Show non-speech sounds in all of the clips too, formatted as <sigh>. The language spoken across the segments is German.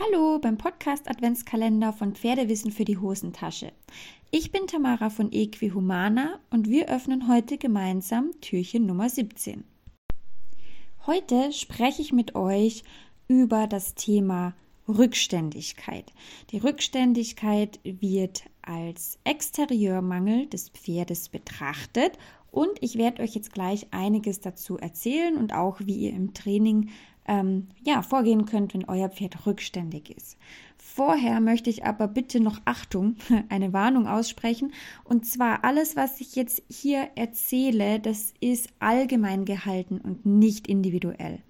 Hallo beim Podcast Adventskalender von Pferdewissen für die Hosentasche. Ich bin Tamara von Equihumana und wir öffnen heute gemeinsam Türchen Nummer 17. Heute spreche ich mit euch über das Thema Rückständigkeit. Die Rückständigkeit wird als Exterieurmangel des Pferdes betrachtet und ich werde euch jetzt gleich einiges dazu erzählen und auch, wie ihr im Training ähm, ja, vorgehen könnt, wenn euer Pferd rückständig ist. Vorher möchte ich aber bitte noch Achtung, <laughs> eine Warnung aussprechen. Und zwar alles, was ich jetzt hier erzähle, das ist allgemein gehalten und nicht individuell.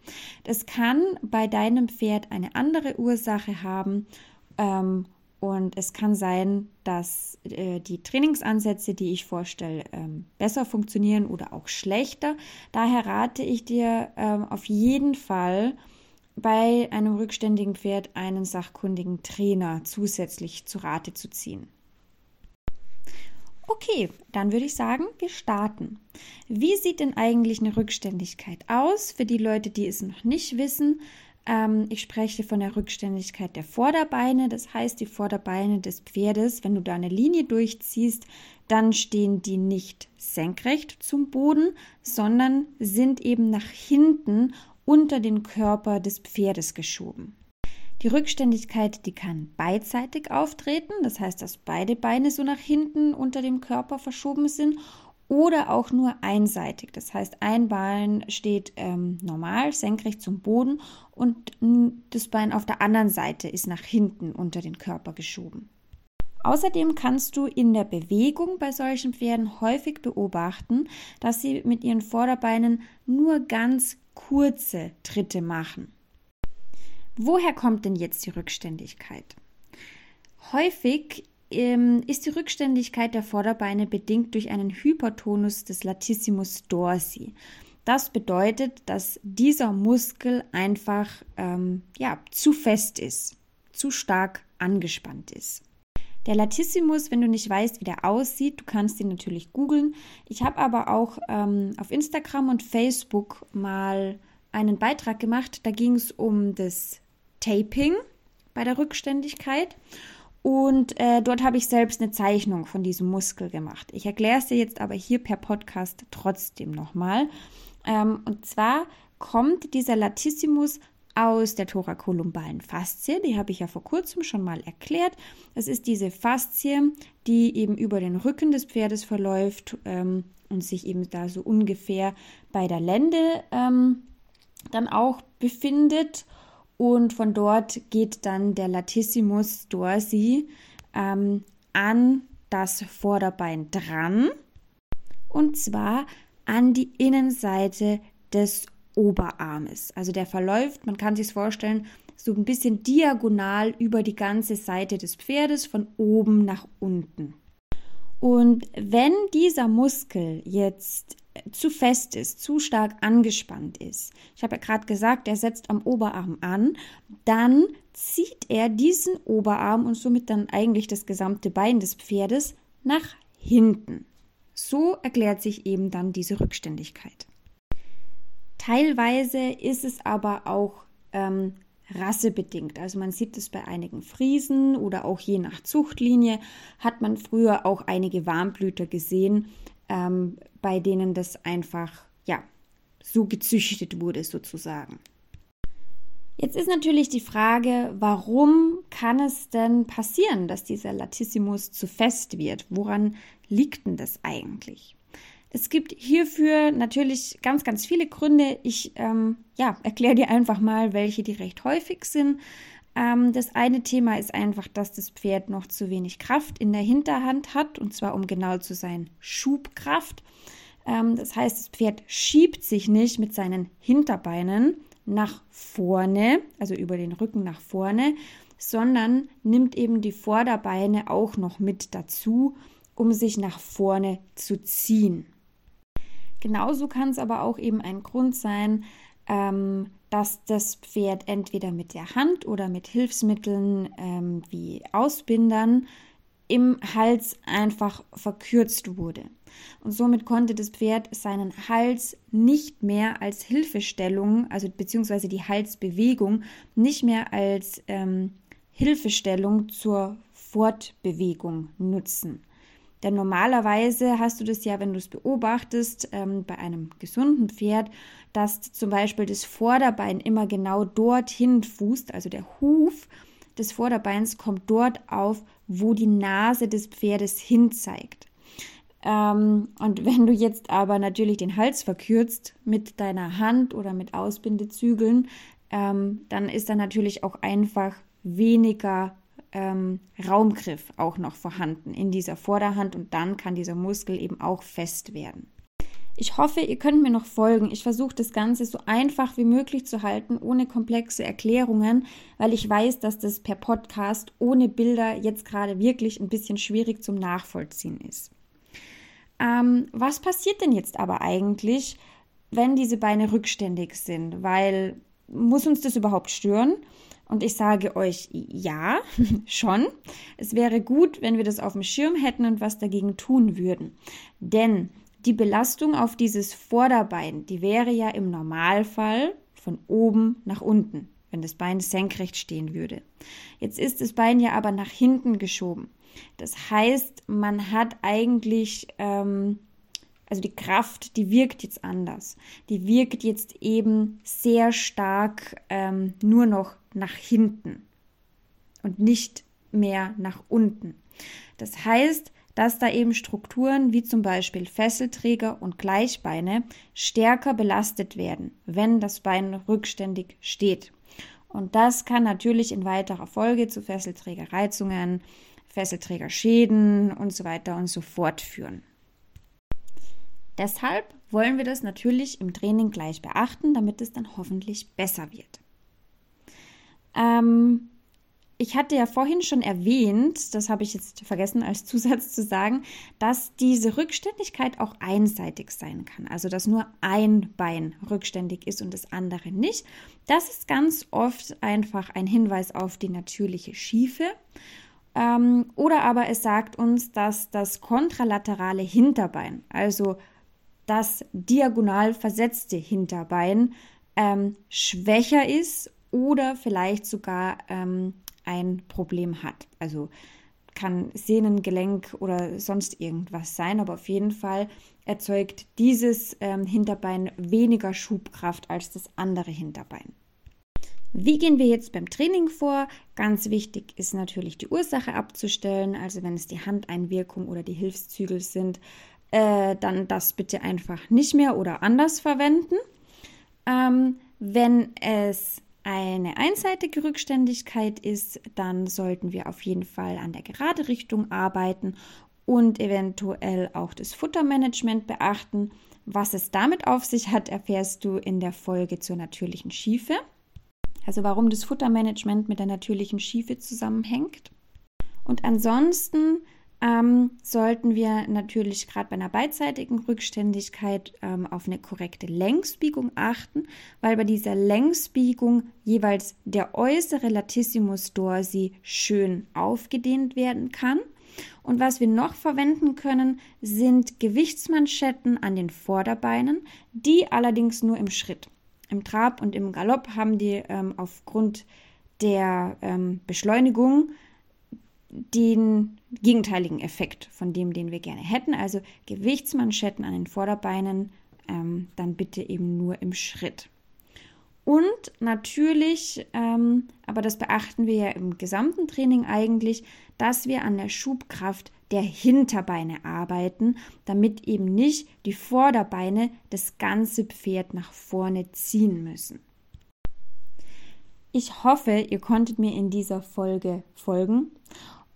Das kann bei deinem Pferd eine andere Ursache haben. Ähm, und es kann sein, dass äh, die Trainingsansätze, die ich vorstelle, ähm, besser funktionieren oder auch schlechter. Daher rate ich dir ähm, auf jeden Fall, bei einem rückständigen Pferd einen sachkundigen Trainer zusätzlich zu Rate zu ziehen. Okay, dann würde ich sagen, wir starten. Wie sieht denn eigentlich eine Rückständigkeit aus? Für die Leute, die es noch nicht wissen, ähm, ich spreche von der Rückständigkeit der Vorderbeine. Das heißt, die Vorderbeine des Pferdes, wenn du da eine Linie durchziehst, dann stehen die nicht senkrecht zum Boden, sondern sind eben nach hinten unter den Körper des Pferdes geschoben. Die Rückständigkeit, die kann beidseitig auftreten, das heißt, dass beide Beine so nach hinten unter dem Körper verschoben sind oder auch nur einseitig. Das heißt, ein Bein steht ähm, normal senkrecht zum Boden und das Bein auf der anderen Seite ist nach hinten unter den Körper geschoben. Außerdem kannst du in der Bewegung bei solchen Pferden häufig beobachten, dass sie mit ihren Vorderbeinen nur ganz kurze Tritte machen. Woher kommt denn jetzt die Rückständigkeit? Häufig ist die Rückständigkeit der Vorderbeine bedingt durch einen Hypertonus des Latissimus dorsi. Das bedeutet, dass dieser Muskel einfach ähm, ja, zu fest ist, zu stark angespannt ist. Der Latissimus, wenn du nicht weißt, wie der aussieht, du kannst ihn natürlich googeln. Ich habe aber auch ähm, auf Instagram und Facebook mal einen Beitrag gemacht. Da ging es um das Taping bei der Rückständigkeit. Und äh, dort habe ich selbst eine Zeichnung von diesem Muskel gemacht. Ich erkläre es dir jetzt aber hier per Podcast trotzdem nochmal. Ähm, und zwar kommt dieser Latissimus aus der thorakolumbalen Faszie. Die habe ich ja vor kurzem schon mal erklärt. Das ist diese Faszie, die eben über den Rücken des Pferdes verläuft ähm, und sich eben da so ungefähr bei der Lende ähm, dann auch befindet und von dort geht dann der Latissimus dorsi ähm, an das Vorderbein dran und zwar an die Innenseite des Oberarmes. Also der verläuft, man kann sich vorstellen, so ein bisschen diagonal über die ganze Seite des Pferdes von oben nach unten. Und wenn dieser Muskel jetzt zu fest ist, zu stark angespannt ist, ich habe ja gerade gesagt, er setzt am Oberarm an, dann zieht er diesen Oberarm und somit dann eigentlich das gesamte Bein des Pferdes nach hinten. So erklärt sich eben dann diese Rückständigkeit. Teilweise ist es aber auch ähm, rassebedingt. Also man sieht es bei einigen Friesen oder auch je nach Zuchtlinie hat man früher auch einige Warmblüter gesehen, ähm, bei denen das einfach ja so gezüchtet wurde sozusagen. Jetzt ist natürlich die Frage, warum kann es denn passieren, dass dieser Latissimus zu fest wird? Woran liegt denn das eigentlich? Es gibt hierfür natürlich ganz, ganz viele Gründe. Ich ähm, ja, erkläre dir einfach mal, welche die recht häufig sind. Ähm, das eine Thema ist einfach, dass das Pferd noch zu wenig Kraft in der Hinterhand hat, und zwar um genau zu sein, Schubkraft. Ähm, das heißt, das Pferd schiebt sich nicht mit seinen Hinterbeinen nach vorne, also über den Rücken nach vorne, sondern nimmt eben die Vorderbeine auch noch mit dazu, um sich nach vorne zu ziehen. Genauso kann es aber auch eben ein Grund sein, ähm, dass das Pferd entweder mit der Hand oder mit Hilfsmitteln ähm, wie Ausbindern im Hals einfach verkürzt wurde. und somit konnte das Pferd seinen Hals nicht mehr als Hilfestellung, also beziehungsweise die Halsbewegung nicht mehr als ähm, Hilfestellung zur Fortbewegung nutzen. Denn normalerweise hast du das ja, wenn du es beobachtest, ähm, bei einem gesunden Pferd, dass zum Beispiel das Vorderbein immer genau dorthin fußt, also der Huf des Vorderbeins kommt dort auf, wo die Nase des Pferdes hin zeigt. Ähm, und wenn du jetzt aber natürlich den Hals verkürzt mit deiner Hand oder mit Ausbindezügeln, ähm, dann ist da natürlich auch einfach weniger ähm, Raumgriff auch noch vorhanden in dieser Vorderhand und dann kann dieser Muskel eben auch fest werden. Ich hoffe, ihr könnt mir noch folgen. Ich versuche das Ganze so einfach wie möglich zu halten, ohne komplexe Erklärungen, weil ich weiß, dass das per Podcast ohne Bilder jetzt gerade wirklich ein bisschen schwierig zum Nachvollziehen ist. Ähm, was passiert denn jetzt aber eigentlich, wenn diese Beine rückständig sind? Weil muss uns das überhaupt stören? Und ich sage euch, ja, <laughs> schon. Es wäre gut, wenn wir das auf dem Schirm hätten und was dagegen tun würden. Denn die Belastung auf dieses Vorderbein, die wäre ja im Normalfall von oben nach unten, wenn das Bein senkrecht stehen würde. Jetzt ist das Bein ja aber nach hinten geschoben. Das heißt, man hat eigentlich ähm, also die Kraft, die wirkt jetzt anders. Die wirkt jetzt eben sehr stark ähm, nur noch nach hinten und nicht mehr nach unten. Das heißt, dass da eben Strukturen wie zum Beispiel Fesselträger und Gleichbeine stärker belastet werden, wenn das Bein rückständig steht. Und das kann natürlich in weiterer Folge zu Fesselträgerreizungen, Fesselträgerschäden und so weiter und so fort führen. Deshalb wollen wir das natürlich im Training gleich beachten, damit es dann hoffentlich besser wird. Ähm, ich hatte ja vorhin schon erwähnt, das habe ich jetzt vergessen als <laughs> Zusatz zu sagen, dass diese Rückständigkeit auch einseitig sein kann. Also dass nur ein Bein rückständig ist und das andere nicht. Das ist ganz oft einfach ein Hinweis auf die natürliche Schiefe. Ähm, oder aber es sagt uns, dass das kontralaterale Hinterbein, also das diagonal versetzte Hinterbein ähm, schwächer ist oder vielleicht sogar ähm, ein Problem hat. Also kann Sehnengelenk oder sonst irgendwas sein, aber auf jeden Fall erzeugt dieses ähm, Hinterbein weniger Schubkraft als das andere Hinterbein. Wie gehen wir jetzt beim Training vor? Ganz wichtig ist natürlich die Ursache abzustellen, also wenn es die Handeinwirkung oder die Hilfszügel sind, äh, dann das bitte einfach nicht mehr oder anders verwenden. Ähm, wenn es eine einseitige Rückständigkeit ist, dann sollten wir auf jeden Fall an der gerade Richtung arbeiten und eventuell auch das Futtermanagement beachten. Was es damit auf sich hat, erfährst du in der Folge zur natürlichen Schiefe. Also warum das Futtermanagement mit der natürlichen Schiefe zusammenhängt. Und ansonsten ähm, sollten wir natürlich gerade bei einer beidseitigen Rückständigkeit ähm, auf eine korrekte Längsbiegung achten, weil bei dieser Längsbiegung jeweils der äußere Latissimus dorsi schön aufgedehnt werden kann. Und was wir noch verwenden können, sind Gewichtsmanschetten an den Vorderbeinen, die allerdings nur im Schritt. Im Trab und im Galopp haben die ähm, aufgrund der ähm, Beschleunigung den gegenteiligen Effekt von dem, den wir gerne hätten. Also Gewichtsmanschetten an den Vorderbeinen, ähm, dann bitte eben nur im Schritt. Und natürlich, ähm, aber das beachten wir ja im gesamten Training eigentlich, dass wir an der Schubkraft der Hinterbeine arbeiten, damit eben nicht die Vorderbeine das ganze Pferd nach vorne ziehen müssen. Ich hoffe, ihr konntet mir in dieser Folge folgen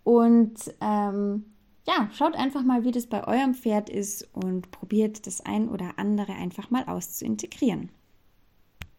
und ähm, ja, schaut einfach mal, wie das bei eurem Pferd ist und probiert das ein oder andere einfach mal auszuintegrieren.